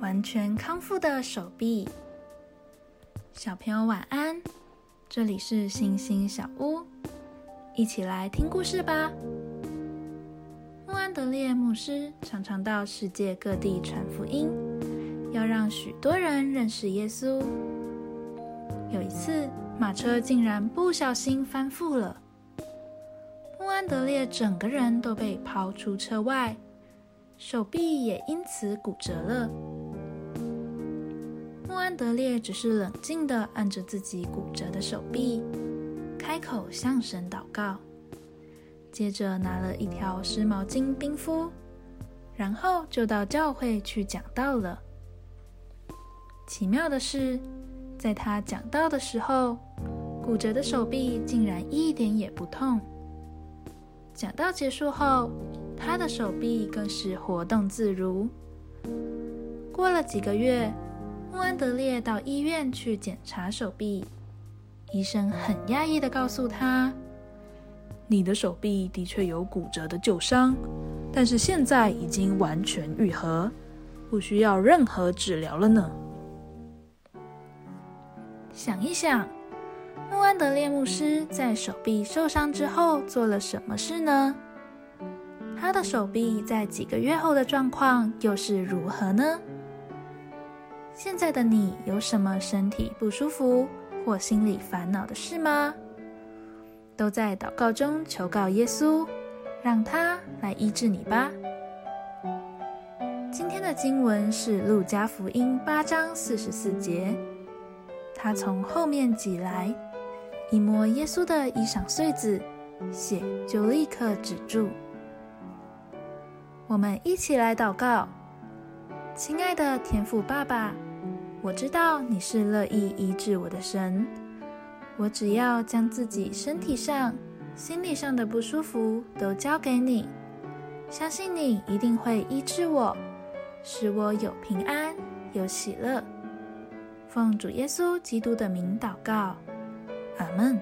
完全康复的手臂。小朋友晚安，这里是星星小屋，一起来听故事吧。穆安德烈牧师常常到世界各地传福音，要让许多人认识耶稣。有一次，马车竟然不小心翻覆了，穆安德烈整个人都被抛出车外。手臂也因此骨折了。穆安德烈只是冷静地按着自己骨折的手臂，开口向神祷告，接着拿了一条湿毛巾冰敷，然后就到教会去讲道了。奇妙的是，在他讲道的时候，骨折的手臂竟然一点也不痛。讲道结束后。他的手臂更是活动自如。过了几个月，穆安德烈到医院去检查手臂，医生很讶异的告诉他：“你的手臂的确有骨折的旧伤，但是现在已经完全愈合，不需要任何治疗了呢。”想一想，穆安德烈牧师在手臂受伤之后做了什么事呢？他的手臂在几个月后的状况又是如何呢？现在的你有什么身体不舒服或心里烦恼的事吗？都在祷告中求告耶稣，让他来医治你吧。今天的经文是路加福音八章四十四节，他从后面挤来，一摸耶稣的衣裳穗子，血就立刻止住。我们一起来祷告，亲爱的天父爸爸，我知道你是乐意医治我的神。我只要将自己身体上、心理上的不舒服都交给你，相信你一定会医治我，使我有平安、有喜乐。奉主耶稣基督的名祷告，阿门。